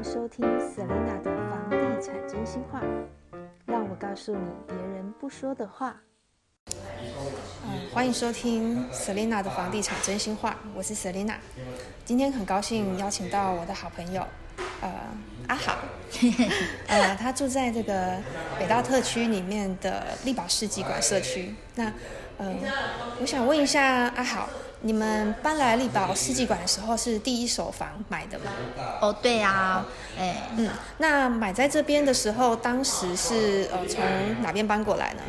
迎收听 Selina 的房地产真心话，让我告诉你别人不说的话。嗯，欢迎收听 Selina 的房地产真心话，我是 Selina。今天很高兴邀请到我的好朋友，呃，阿好，呃，他住在这个北大特区里面的力宝世纪馆社区。那，呃，我想问一下阿好，你们搬来力宝世纪馆的时候是第一手房买的吗？哦，对呀，哎，嗯，那买在这边的时候，当时是呃从哪边搬过来呢？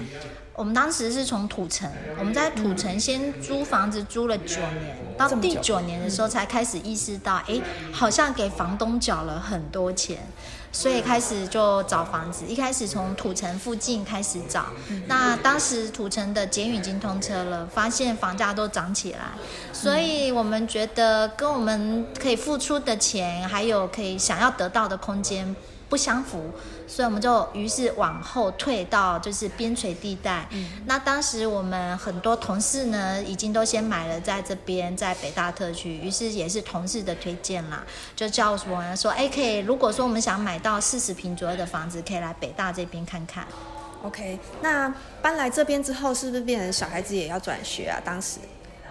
我们当时是从土城，我们在土城先租房子租了九年，到第九年的时候才开始意识到，哎，好像给房东缴了很多钱，所以开始就找房子。一开始从土城附近开始找，那当时土城的捷运已经通车了，发现房价都涨起来，所以我们觉得跟我们可以付出的钱，还有可以想要得到的空间不相符，所以我们就于是往后退到就是边陲地带。那当时我们很多同事呢，已经都先买了在这边，在北大特区，于是也是同事的推荐啦，就叫我们说，哎，可以，如果说我们想买到四十平左右的房子，可以来北大这边看看。OK，那搬来这边之后，是不是变成小孩子也要转学啊？当时，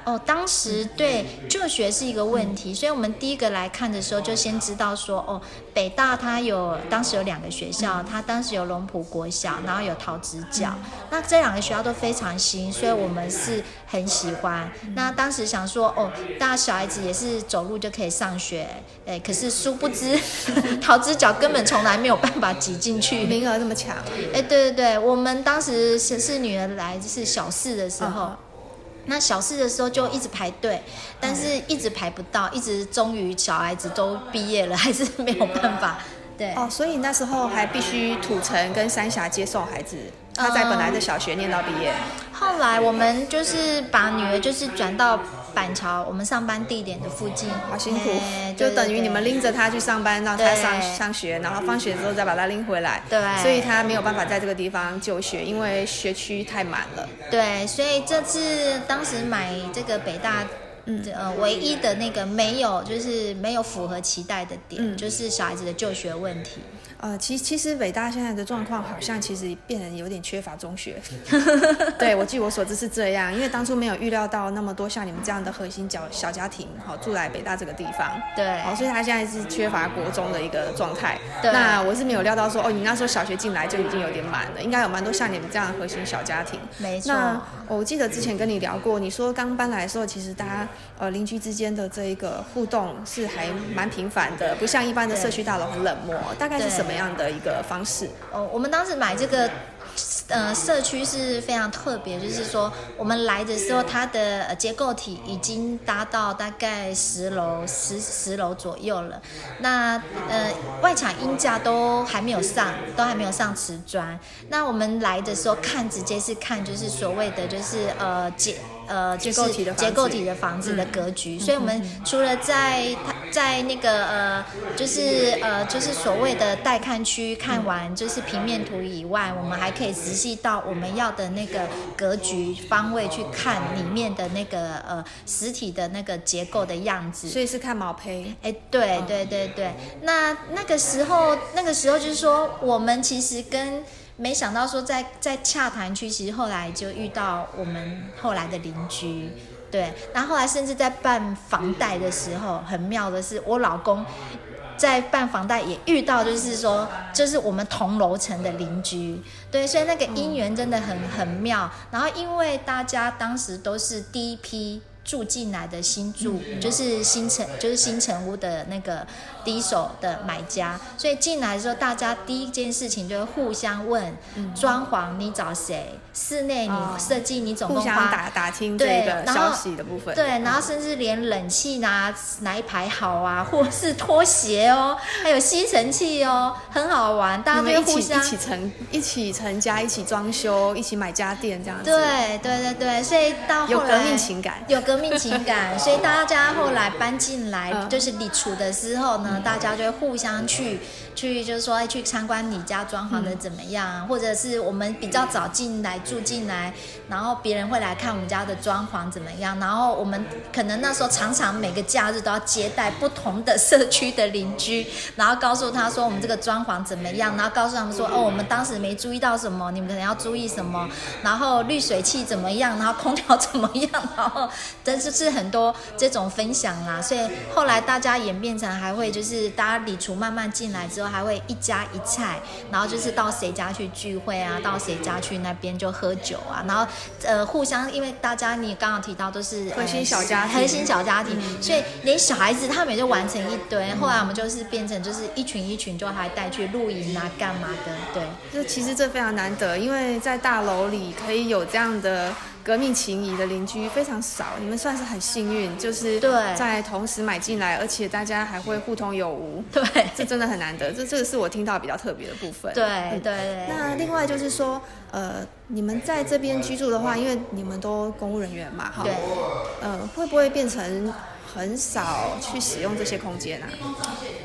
哦，当时对就学是一个问题，所以我们第一个来看的时候，就先知道说，哦，北大它有当时有两个学校，它当时有龙浦国小，然后有桃子角，那这两个学校都非常新，所以我们是很喜欢。那当时想说，哦，大家小孩子也是走路就可以上学，哎，可是殊不知 桃子角根本从来没有办法挤进去，名额那么强，哎，对对对，我们当时是是女儿来就是小四的时候。嗯那小四的时候就一直排队，但是一直排不到，一直终于小孩子都毕业了，还是没有办法。对，哦，所以那时候还必须土城跟三峡接送孩子，他在本来的小学念到毕业。后来我们就是把女儿就是转到板桥我们上班地点的附近，好辛苦哎，就等于你们拎着他去上班，让他上上学，然后放学之后再把他拎回来。对所以他没有办法在这个地方就学，因为学区太满了。对，所以这次当时买这个北大。嗯，呃，唯一的那个没有，就是没有符合期待的点，嗯就是小孩子的就学问题。呃，其其实北大现在的状况好像其实变得有点缺乏中学。对我据我所知是这样，因为当初没有预料到那么多像你们这样的核心小小家庭，好、住在北大这个地方。对，哦，所以他现在是缺乏国中的一个状态。对那我是没有料到说，哦，你那时候小学进来就已经有点满了，应该有蛮多像你们这样的核心小家庭。没错。那我记得之前跟你聊过，你说刚搬来的时候，其实大家呃邻居之间的这一个互动是还蛮频繁的，不像一般的社区大楼很冷漠。大概是什么样的一个方式？哦，我们当时买这个。呃，社区是非常特别，就是说我们来的时候，它的结构体已经达到大概十楼、十十楼左右了。那呃，外墙阴架都还没有上，都还没有上瓷砖。那我们来的时候看，直接是看就是所谓的就是呃结呃就是结构体的房子结构体的房子的格局。所以我们除了在它在那个呃就是呃就是所谓的带看区看完就是平面图以外，我们还可以仔细到我们要的那个格局方位去看里面的那个呃实体的那个结构的样子。所以是看毛坯。哎，对对对对，那那个时候，那个时候就是说，我们其实跟没想到说在在洽谈区，其实后来就遇到我们后来的邻居，对，然后后来甚至在办房贷的时候，很妙的是，我老公在办房贷也遇到，就是说，就是我们同楼层的邻居，对，所以那个姻缘真的很很妙。然后因为大家当时都是第一批。住进来的新住，就是新城，就是新城屋的那个第一手的买家，所以进来的时候，大家第一件事情就会互相问：装潢你找谁？室内你哦设计你总互相共花打打听这对个消息的部分。对，然后甚至连冷气哪哪一排好啊，或是拖鞋哦，还有吸尘器哦，很好玩，大家你们一起就会互相一起成一起成家，一起装修，一起买家电这样子。对对对对，所以到后来有革命情感有革命情感，所以大家后来搬进来就是你处的时候呢，大家就会互相去去，就是说去参观你家装潢的怎么样，或者是我们比较早进来住进来，然后别人会来看我们家的装潢怎么样，然后我们可能那时候常常每个假日都要接待不同的社区的邻居，然后告诉他说我们这个装潢怎么样，然后告诉他们说哦，我们当时没注意到什么，你们可能要注意什么，然后滤水器怎么样，然后空调怎么样，然后。但是是很多这种分享啦，所以后来大家演变成还会就是大家礼厨慢慢进来之后，还会一家一菜，然后就是到谁家去聚会啊，到谁家去那边就喝酒啊，然后呃互相因为大家你刚刚提到都是核心小家庭，核心小家庭，所以连小孩子他们也就完成一堆。后来我们就是变成就是一群一群就还带去露营啊干嘛的，对。就其实这非常难得，因为在大楼里可以有这样的。革命情谊的邻居非常少，你们算是很幸运，就是在同时买进来，而且大家还会互通有无。对，这真的很难得，这这个是我听到比较特别的部分。对对。那另外就是说，呃，你们在这边居住的话，因为你们都公务人员嘛，哈，呃，会不会变成很少去使用这些空间啊？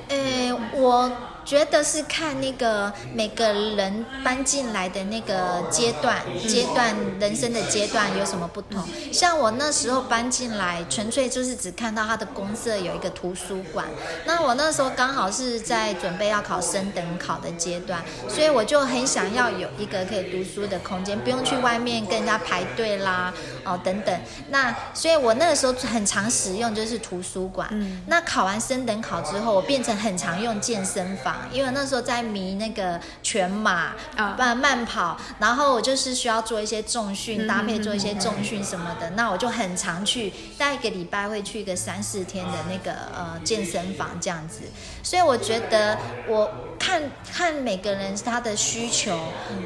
呃，我。觉得是看那个每个人搬进来的那个阶段，阶段人生的阶段有什么不同。像我那时候搬进来，纯粹就是只看到他的公社有一个图书馆。那我那时候刚好是在准备要考升等考的阶段，所以我就很想要有一个可以读书的空间，不用去外面跟人家排队啦，哦等等。那所以我那个时候很常使用就是图书馆。那考完升等考之后，我变成很常用健身房。因为那时候在迷那个全马啊，慢慢跑，然后我就是需要做一些重训，搭配做一些重训什么的，那我就很常去，大概一个礼拜会去一个三四天的那个呃健身房这样子。所以我觉得我看看每个人他的需求，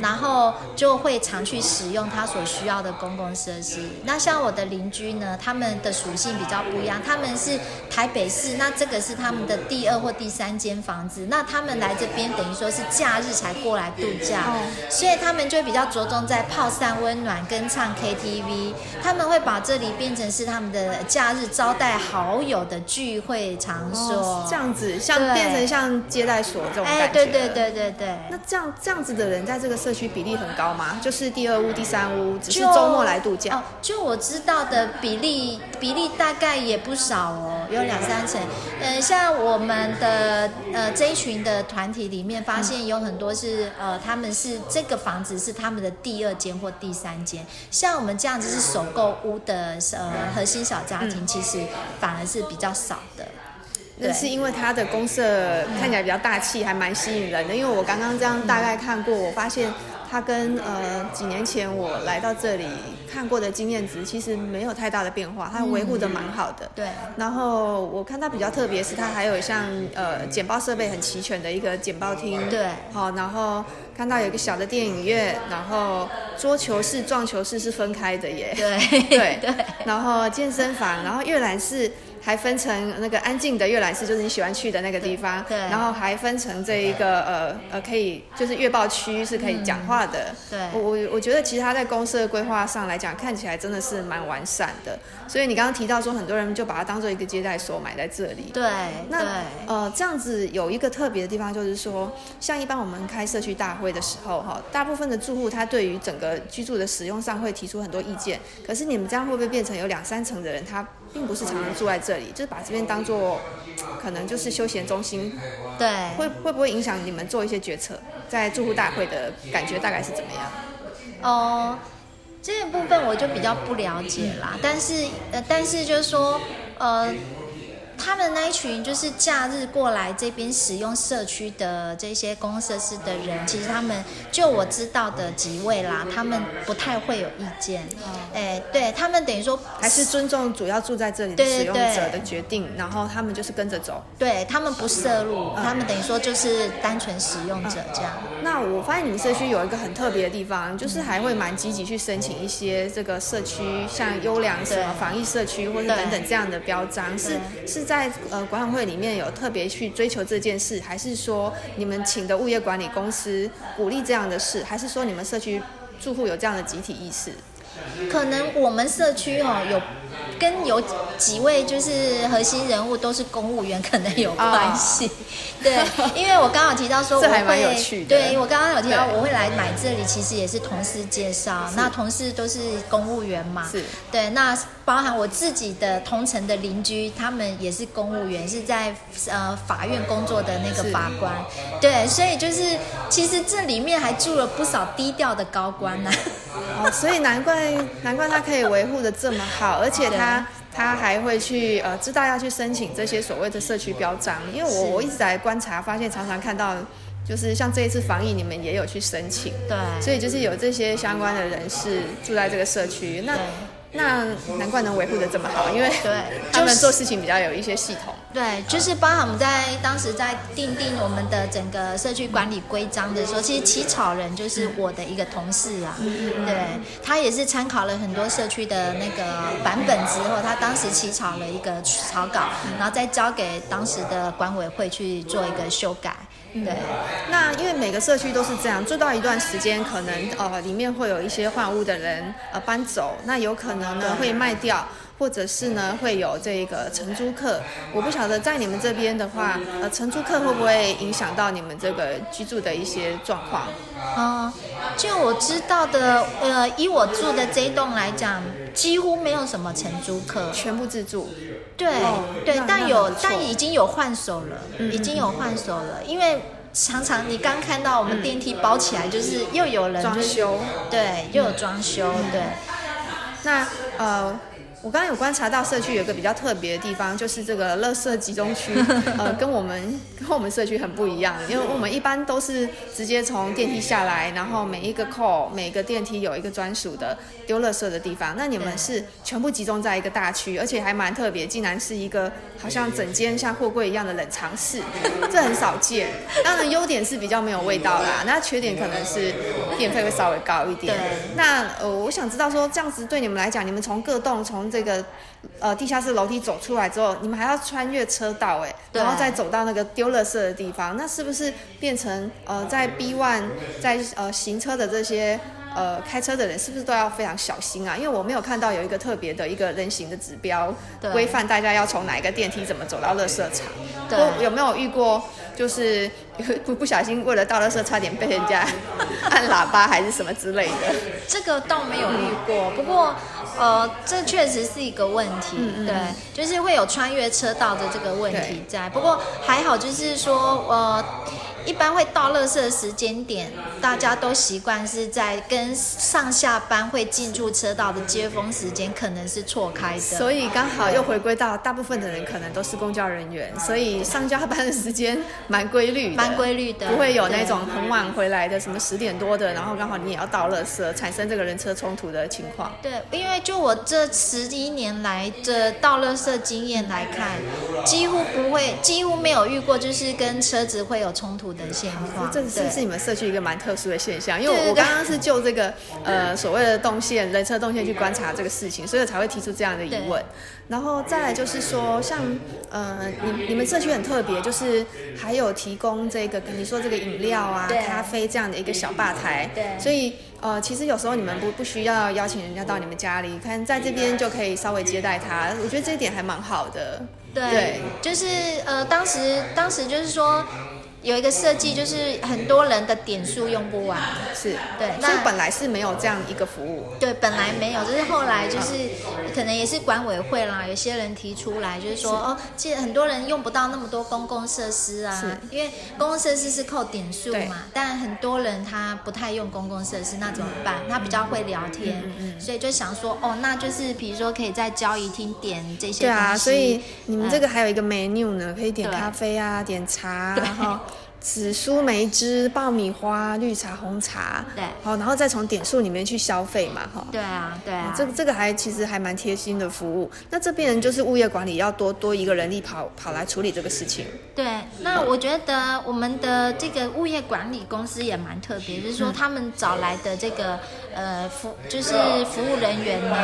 然后就会常去使用他所需要的公共设施。那像我的邻居呢，他们的属性比较不一样，他们是台北市，那这个是他们的第二或第三间房子，那他们。来这边等于说是假日才过来度假，所以他们就比较着重在泡散温暖跟唱 KTV。他们会把这里变成是他们的假日招待好友的聚会场所，这样子像变成像接待所这种感对对对对对。那这样这样子的人在这个社区比例很高吗？就是第二屋、第三屋，只是周末来度假。哦，就我知道的比例比例大概也不少哦，有两三成。嗯，像我们的呃这一群的。团体里面发现有很多是呃，他们是这个房子是他们的第二间或第三间，像我们这样子是首购屋的呃核心小家庭，其实反而是比较少的。那是因为它的公社看起来比较大气，还蛮吸引人的。因为我刚刚这样大概看过，我发现。它跟呃几年前我来到这里看过的经验值其实没有太大的变化，它维护的蛮好的。对。然后我看它比较特别是它还有像呃剪报设备很齐全的一个剪报厅。对。好，然后看到有一个小的电影院，然后桌球室、撞球室是分开的耶。对 对 对。然后健身房，然后阅览室。还分成那个安静的阅览室，就是你喜欢去的那个地方。对。然后还分成这一个呃呃，可以就是月报区是可以讲话的。对。我我我觉得其实它在公司的规划上来讲，看起来真的是蛮完善的。所以你刚刚提到说，很多人就把它当做一个接待所买在这里。对。那呃这样子有一个特别的地方，就是说，像一般我们开社区大会的时候，哈，大部分的住户他对于整个居住的使用上会提出很多意见。可是你们这样会不会变成有两三层的人他？并不是常常住在这里，就是把这边当做 可能就是休闲中心。对，会会不会影响你们做一些决策？在住户大会的感觉大概是怎么样？哦，这个部分我就比较不了解啦。但是呃，但是就是说呃。他们那一群就是假日过来这边使用社区的这些公共设施的人，其实他们就我知道的几位啦，他们不太会有意见。哎，对他们等于说还是尊重主要住在这里的使用者的决定，然后他们就是跟着走。对他们不涉入，他们等于说就是单纯使用者这样。那我发现你们社区有一个很特别的地方，就是还会蛮积极去申请一些这个社区像优良什么防疫社区或者等等这样的标章，是是。在呃管委会里面有特别去追求这件事，还是说你们请的物业管理公司鼓励这样的事，还是说你们社区住户有这样的集体意识？可能我们社区哦有跟有几位就是核心人物都是公务员可能有关系。对，因为我刚好提到说我会，对我刚刚有提到我会来买这里，其实也是同事介绍。那同事都是公务员嘛，是对。那包含我自己的同城的邻居，他们也是公务员，是在呃法院工作的那个法官。对，所以就是其实这里面还住了不少低调的高官呢。哦，所以难怪难怪他可以维护的这么好，而且他。他他还会去呃，知道要去申请这些所谓的社区标章，因为我我一直在观察，发现常常看到，就是像这一次防疫，你们也有去申请，对，所以就是有这些相关的人士住在这个社区，那。那难怪能维护的这么好，因为对 他们做事情比较有一些系统。对，就是包含我们在当时在定定我们的整个社区管理规章的时候，其实起草人就是我的一个同事啊。对，他也是参考了很多社区的那个版本之后，他当时起草了一个草稿，然后再交给当时的管委会去做一个修改。对，那因为每个社区都是这样，做到一段时间，可能呃里面会有一些换屋的人呃搬走，那有可能呢会卖掉，或者是呢会有这个承租客。我不晓得在你们这边的话，呃承租客会不会影响到你们这个居住的一些状况？嗯，就我知道的，呃以我住的这一栋来讲，几乎没有什么承租客，全部自住。对对，但有但已经有换手了，已经有换手了。因为常常你刚看到我们电梯包起来，就是又有人装修，对，又有装修，对。那呃。我刚刚有观察到社区有个比较特别的地方，就是这个垃圾集中区，呃，跟我们跟我们社区很不一样，因为我们一般都是直接从电梯下来，然后每一个扣每个电梯有一个专属的丢垃圾的地方，那你们是全部集中在一个大区，而且还蛮特别，竟然是一个好像整间像货柜一样的冷藏室，这很少见。当然优点是比较没有味道啦，那缺点可能是电费会稍微高一点。那呃，我想知道说这样子对你们来讲，你们从各栋从这个呃地下室楼梯走出来之后，你们还要穿越车道哎，然后再走到那个丢垃圾的地方，那是不是变成呃在 B one 在呃行车的这些呃开车的人是不是都要非常小心啊？因为我没有看到有一个特别的一个人行的指标规范大家要从哪一个电梯怎么走到垃圾场，对，有没有遇过？就是不不小心为了倒垃圾，差点被人家 按喇叭还是什么之类的。这个倒没有遇过，不过呃，这确实是一个问题。对，就是会有穿越车道的这个问题在。不过还好，就是说呃。一般会到乐色的时间点，大家都习惯是在跟上下班会进入车道的接风时间，可能是错开的。所以刚好又回归到大部分的人可能都是公交人员，所以上下班的时间蛮规律，蛮规律的，不会有那种很晚回来的，什么十点多的，然后刚好你也要到乐色，产生这个人车冲突的情况。对，因为就我这十一年来的到乐色经验来看，几乎不会，几乎没有遇过，就是跟车子会有冲突。的现况，这是是你们社区一个蛮特殊的现象，因为我刚刚是就这个呃所谓的动线人车动线去观察这个事情，所以才会提出这样的疑问。然后再来就是说，像呃你你们社区很特别，就是还有提供这个你说这个饮料啊、咖啡这样的一个小吧台，对，所以呃其实有时候你们不不需要邀请人家到你们家里，看在这边就可以稍微接待他，我觉得这一点还蛮好的。对，就是呃当时当时就是说。有一个设计，就是很多人的点数用不完，是对。那本来是没有这样一个服务，对，本来没有，就是后来就是可能也是管委会啦，有些人提出来，就是说哦，其实很多人用不到那么多公共设施啊，因为公共设施是扣点数嘛，但很多人他不太用公共设施，那怎么办？他比较会聊天，所以就想说哦，那就是比如说可以在交易厅点这些。对啊，所以你们这个还有一个 menu 呢，可以点咖啡啊，点茶，然后。紫苏梅汁、爆米花、绿茶、红茶，对，好，然后再从点数里面去消费嘛，哈。对啊，对啊。这这个还其实还蛮贴心的服务。那这边人就是物业管理要多多一个人力跑跑来处理这个事情。对，那我觉得我们的这个物业管理公司也蛮特别，就是说他们找来的这个呃服就是服务人员呢，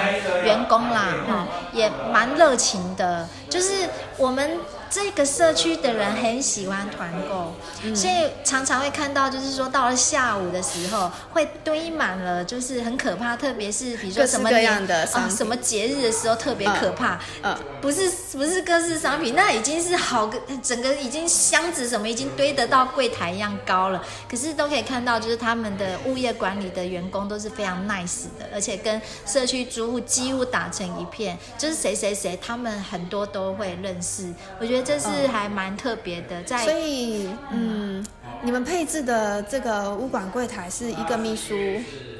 员工啦，哈，也蛮热情的。就是我们这个社区的人很喜欢团购，所以常常会看到，就是说到了下午的时候，会堆满了，就是很可怕。特别是比如说什么样的啊，品什么节日的时候特别可怕。嗯不是不是各式商品，那已经是好个整个已经箱子什么已经堆得到柜台一样高了。可是都可以看到，就是他们的物业管理的员工都是非常 nice 的，而且跟社区租户几乎打成一片，就是谁谁谁，他们很多都会认识。我觉得这是嗯。还蛮特别的，在所以嗯，你们配置的这个物管柜台是一个秘书，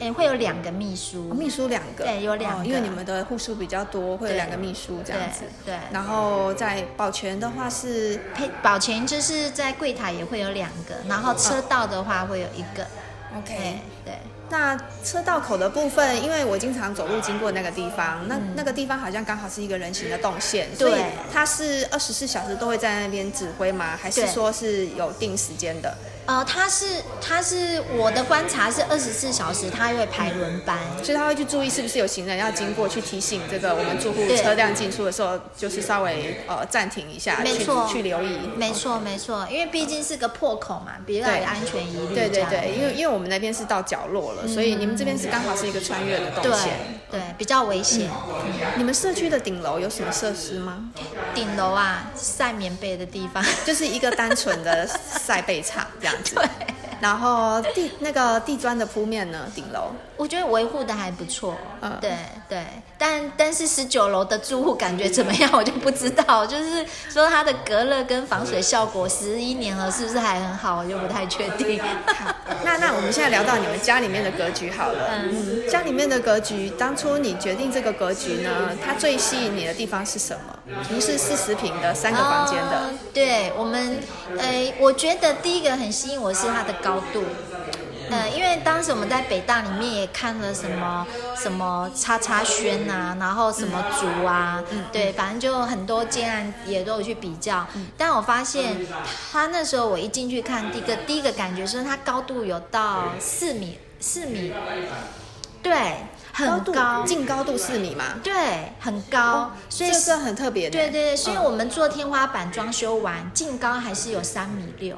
哎会有两个秘书，哦秘书两个，对有两个。哦因为你们的户数比较多，会有两个秘书这样子。对对。然后在保全的话是？配保全就是在柜台也会有两个，然后车道的话会有一个。OK 对。对。那车道口的部分，因为我经常走路经过那个地方，那、嗯那个地方好像刚好是一个人行的动线，所以对它是二十四小时都会在那边指挥吗？还是说是有定时间的？呃，他是他是我的观察是二十四小时，他会排轮班。所以他会去注意是不是有行人要经过，去提醒这个我们住户车辆进出的时候，就是稍微呃暂停一下，去没错去留意。没错没错，因为毕竟是个破口嘛，比较有安全疑虑。对对对，因为因为我们那边是到角落了，所以你们这边是刚好是一个穿越的动对线。对比较危险。你们社区的顶楼有什么设施吗？顶楼啊，晒棉被的地方。就是一个单纯的晒被场 这样子。对。然后地那个地砖的铺面呢，顶楼我觉得维护的还不错，嗯对对，但但是十九楼的住户感觉怎么样，我就不知道。就是说它的隔热跟防水效果，十一年了是不是还很好，我就不太确定。那那我们现在聊到你们家里面的格局好了。嗯，家里面的格局，当初你决定这个格局呢，它最吸引你的地方是什么？不是四十平的三个房间的，哦对我们，呃，我觉得第一个很吸引我是它的高度。呃，因为当时我们在北大里面也看了什么什么叉叉轩啊，然后什么竹啊，嗯对，反正就很多建案也都有去比较。但我发现，他那时候我一进去看，第一个第一个感觉是它高度有到四米，四米，对，很高，净高度四米嘛，对，很高，所以这个很特别的。对对对，所以嗯我们做天花板装修完，净高还是有三米六。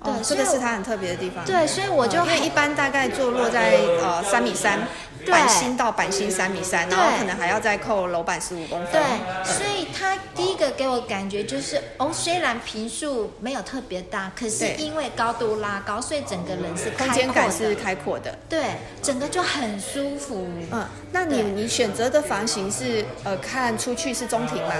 哦对，这个是它很特别的地方。对，所以我就嗯因为一般大概坐落在呃三米三，对板心到板心三米三，然后可能还要再扣楼板十五公分。对，所以它第一个给我感觉就是，哦，虽然平数没有特别大，可是因为高度拉高，所以整个人是空开阔间感是的，开阔的。对，整个就很舒服。嗯，那你你选择的房型是呃看出去是中庭吗？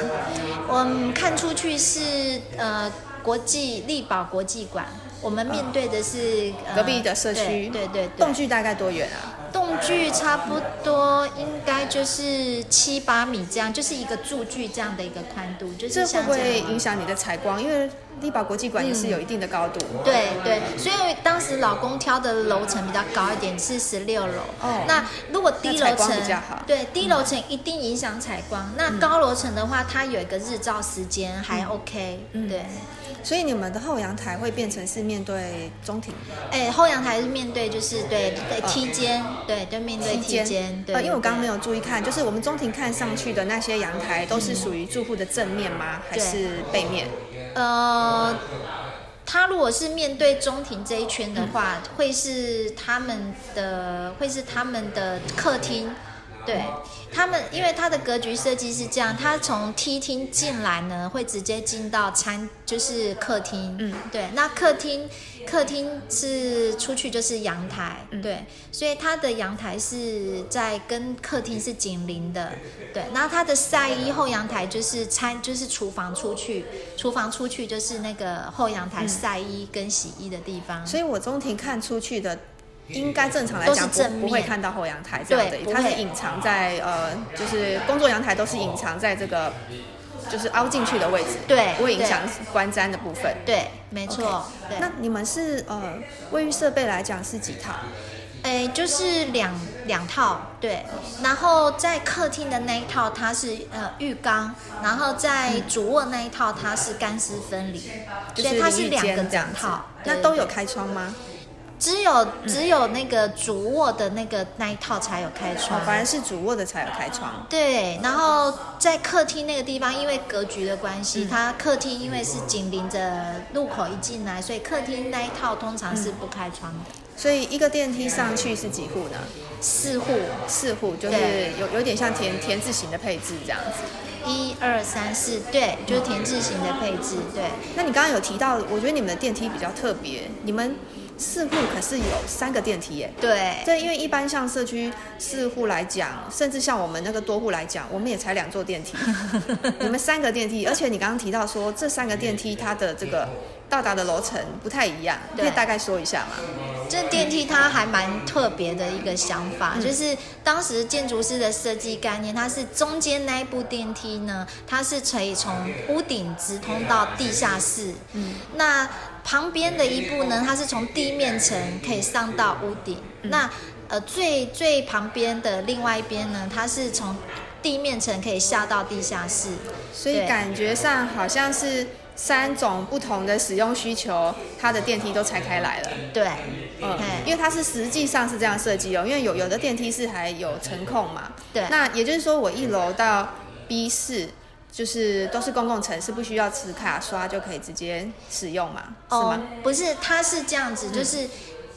我们看出去是呃国际力宝国际馆，我们面对的是、呃隔壁的社区，对对对对动距大概多远啊？动距差不多应该就是七八米这样，就是一个柱距这样的一个宽度，就是这会不会。影响你的采光？因为力宝国际馆也是有一定的高度。对对，所以当时老公挑的楼层比较高一点，是十六楼。哦那如果低楼层比较好对低楼层一定影响采光。那高楼层的话，它有一个日照时间还 OK、嗯对，所以你们的后阳台会变成是面对中庭哎，后阳台是面对就是对对梯间，对，就面对梯间。对，呃，因为我刚刚没有。注意看，就是我们中庭看上去的那些阳台，都是属于住户的正面吗？还是背面？呃，他如果是面对中庭这一圈的话，会是他们的，会是他们的客厅。对他们，因为它的格局设计是这样，它从梯厅进来呢，会直接进到餐，就是客厅。嗯，对，那客厅客厅是出去就是阳台，嗯对，所以它的阳台是在跟客厅是紧邻的，对。那它的晒衣后阳台就是餐，就是厨房出去，厨房出去就是那个后阳台晒衣跟洗衣的地方。所以我中庭看出去的，应该正常来讲不不会看到后阳台这样的它是隐藏在呃，就是工作阳台都是隐藏在这个就是凹进去的位置，对不会影响观瞻的部分。对，没错对。那你们是呃卫浴设备来讲是几套？诶，就是两两套，对，然后在客厅的那一套它是呃浴缸，然后在主卧那一套它是干湿分离，就所以它是两个间这样子整套，那都有。对开窗吗？只有只有那个主卧的那个那一套才有开窗，反而是主卧的才有开窗。对，然后在客厅那个地方，因为格局的关系，它客厅因为是紧邻着路口一进来，所以客厅那一套通常是不开窗的。所以一个电梯上去是几户呢？四户，四户就是有有点像田田字形的配置这样子。一二三四，对，就是田字形的配置。对，那你刚刚有提到，我觉得你们的电梯比较特别，你们。四户可是有三个电梯耶，对，对，因为一般像社区四户来讲，甚至像我们那个多户来讲，我们也才两座电梯，你们三个电梯，而且你刚刚提到说这三个电梯它的这个到达的楼层不太一样，可以大概说一下吗？这电梯它还蛮特别的一个想法，就是当时建筑师的设计概念，它是中间那一部电梯呢，它是可以从屋顶直通到地下室，嗯，那。旁边的一步呢，它是从地面层可以上到屋顶。那呃，最最旁边的另外一边呢，它是从地面层可以下到地下室。所以感觉上好像是三种不同的使用需求，它的电梯都拆开来了。对，嗯，因为它是实际上是这样设计哦。因为有有的电梯是还有层控嘛。对。那也就是说，我一楼到 B 四。就是都是公共城，是不需要持卡刷就可以直接使用嘛？是吗？不是，它是这样子，就是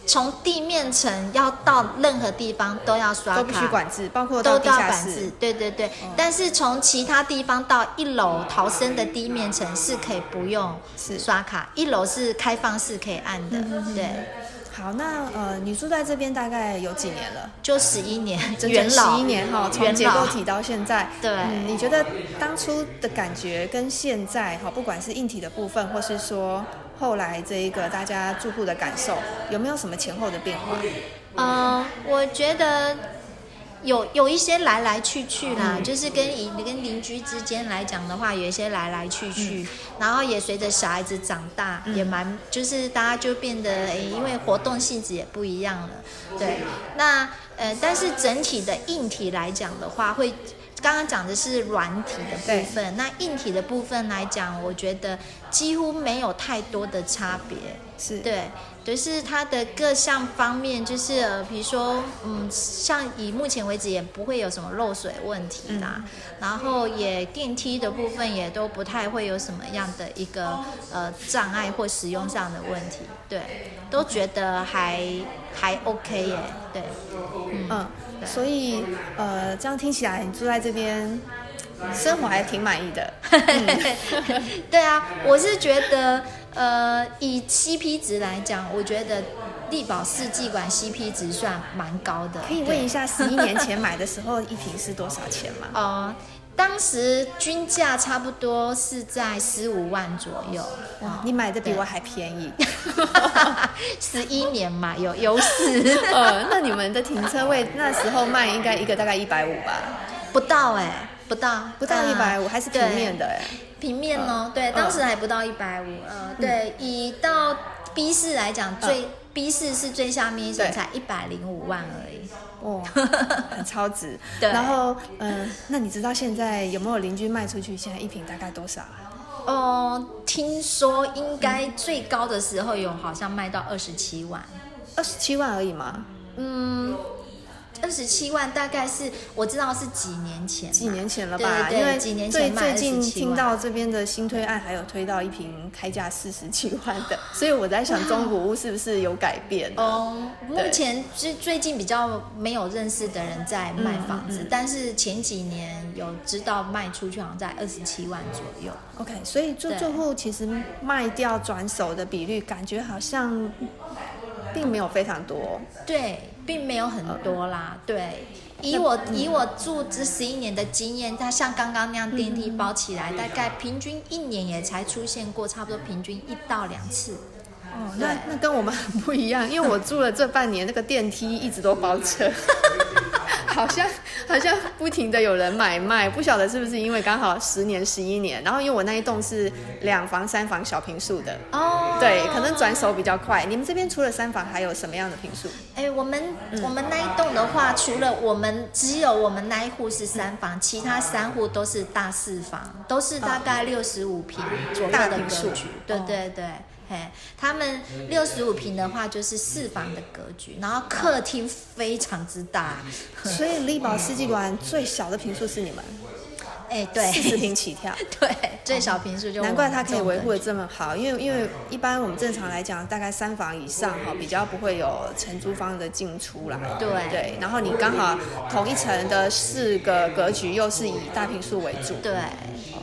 从地面层要到任何地方都要刷卡，都必须管制，包括都要管制。对对对，但是从其他地方到一楼逃生的地面层是可以不用刷卡，一楼是开放式可以按的，对。好，那呃，你住在这边大概有几年了？就十一年，整整十一年哈，从结构体到现在。对，你觉得当初的感觉跟现在哈，不管是硬体的部分，或是说后来这一个大家住户的感受，有没有什么前后的变化？嗯，我觉得。有有一些来来去去啦，就是跟邻跟邻居之间来讲的话，有一些来来去去，然后也随着小孩子长大，也蛮就是大家就变得诶，因为活动性质也不一样了，对。那呃，但是整体的硬体来讲的话，会刚刚讲的是软体的部分，那硬体的部分来讲，我觉得几乎没有太多的差别，是。对。就是它的各项方面，就是呃，比如说，嗯，像以目前为止也不会有什么漏水问题啦，然后也电梯的部分也都不太会有什么样的一个呃障碍或使用上的问题，对，都觉得还还 OK 耶，对，嗯，所以呃，这样听起来你住在这边生活还挺满意的，对啊，我是觉得。呃，以 CP 值来讲，我觉得力宝四季馆 CP 值算蛮高的。可以问一下，十一年前买的时候一瓶是多少钱吗？哦，当时均价差不多是在十五万左右。哇，你买的比我还便宜。十一年嘛，有优势。呃，那你们的停车位那时候卖应该一个大概一百五吧？不到哎，不到，不到一百五，还是平面的哎。平面哦，对，当时还不到一百五，呃，对，以到 B 四来讲，最 B 四是最下面一层，才一百零五万而已，哇，很超值。对，然后，嗯，那你知道现在有没有邻居卖出去？现在一瓶大概多少？哦，听说应该最高的时候有好像卖到二十七万，二十七万而已吗？嗯。二十七万大概是我知道是几年前，几年前了吧？因为几年前最近听到这边的新推案，还有推到一瓶开价四十七万的，所以我在想中古屋是不是有改变？哦，目前是最近比较没有认识的人在卖房子，但是前几年有知道卖出去，好像在二十七万左右。OK，所以做住户其实卖掉转手的比率，感觉好像并没有非常多。对。并没有很多啦，对，以我以我住这十一年的经验，它像刚刚那样电梯包起来，大概平均一年也才出现过，差不多平均一到两次。哦，那那跟我们很不一样，因为我住了这半年，那个电梯一直都包车。好像好像不停的有人买卖，不晓得是不是因为刚好十年十一年，然后因为我那一栋是两房三房小平数的哦，对，可能转手比较快。你们这边除了三房还有什么样的平数？哎，我们我们那一栋的话，除了我们只有我们那一户是三房，其他三户都是大四房，都是大概六十五平左右的格局。对对对。嘿，他们六十五平的话就是四房的格局，然后客厅非常之大，所以力宝世纪馆最小的平数是你们。哎，对，四十平起跳，对，最小平数就难怪它可以维护的这么好，因为因为一般我们正常来讲，大概三房以上哈，比较不会有承租方的进出啦。对。对，然后你刚好同一层的四个格局又是以大平数为主，对，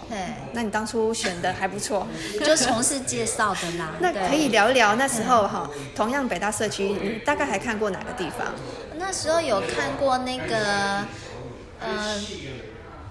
对，那你当初选的还不错，就从事介绍的啦。那可以聊一聊那时候哈，同样北大社区，你大概还看过哪个地方？那时候有看过那个，呃。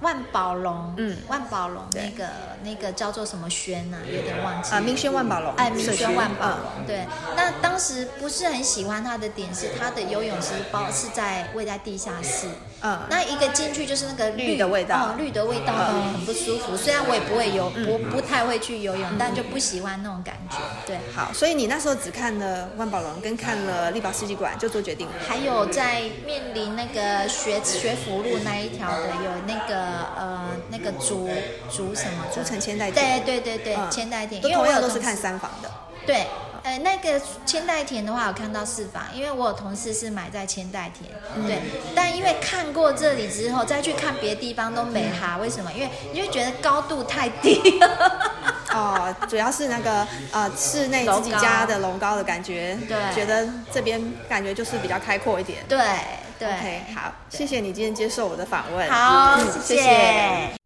万宝龙，嗯，万宝龙那个那个叫做什么轩呐？有点忘记啊，明轩万宝龙，哎，明轩万宝龙，对。那当时不是很喜欢他的点是，他的游泳池包是在位在地下室，嗯，那一个进去就是那个绿的味道，绿的味道很不舒服。虽然我也不会游，我不太会去游泳，但就不喜欢那种感觉。对，好，所以你那时候只看了万宝龙，跟看了力宝世纪馆就做决定了。还有在面临那个学学府路那一条的，有那个。呃，那个竹竹什么？竹城千代田。对对对对，千代田。都同样都是看三房的。对，呃，那个千代田的话，我看到四房，因为我有同事是买在千代田。对，但因为看过这里之后，再去看别的地方都没哈。为什么？因为你会觉得高度太低。哦，主要是那个呃室内自己家的楼高的感觉。对。觉得这边感觉就是比较开阔一点。对。对，好，谢谢你今天接受我的访问。好，谢谢。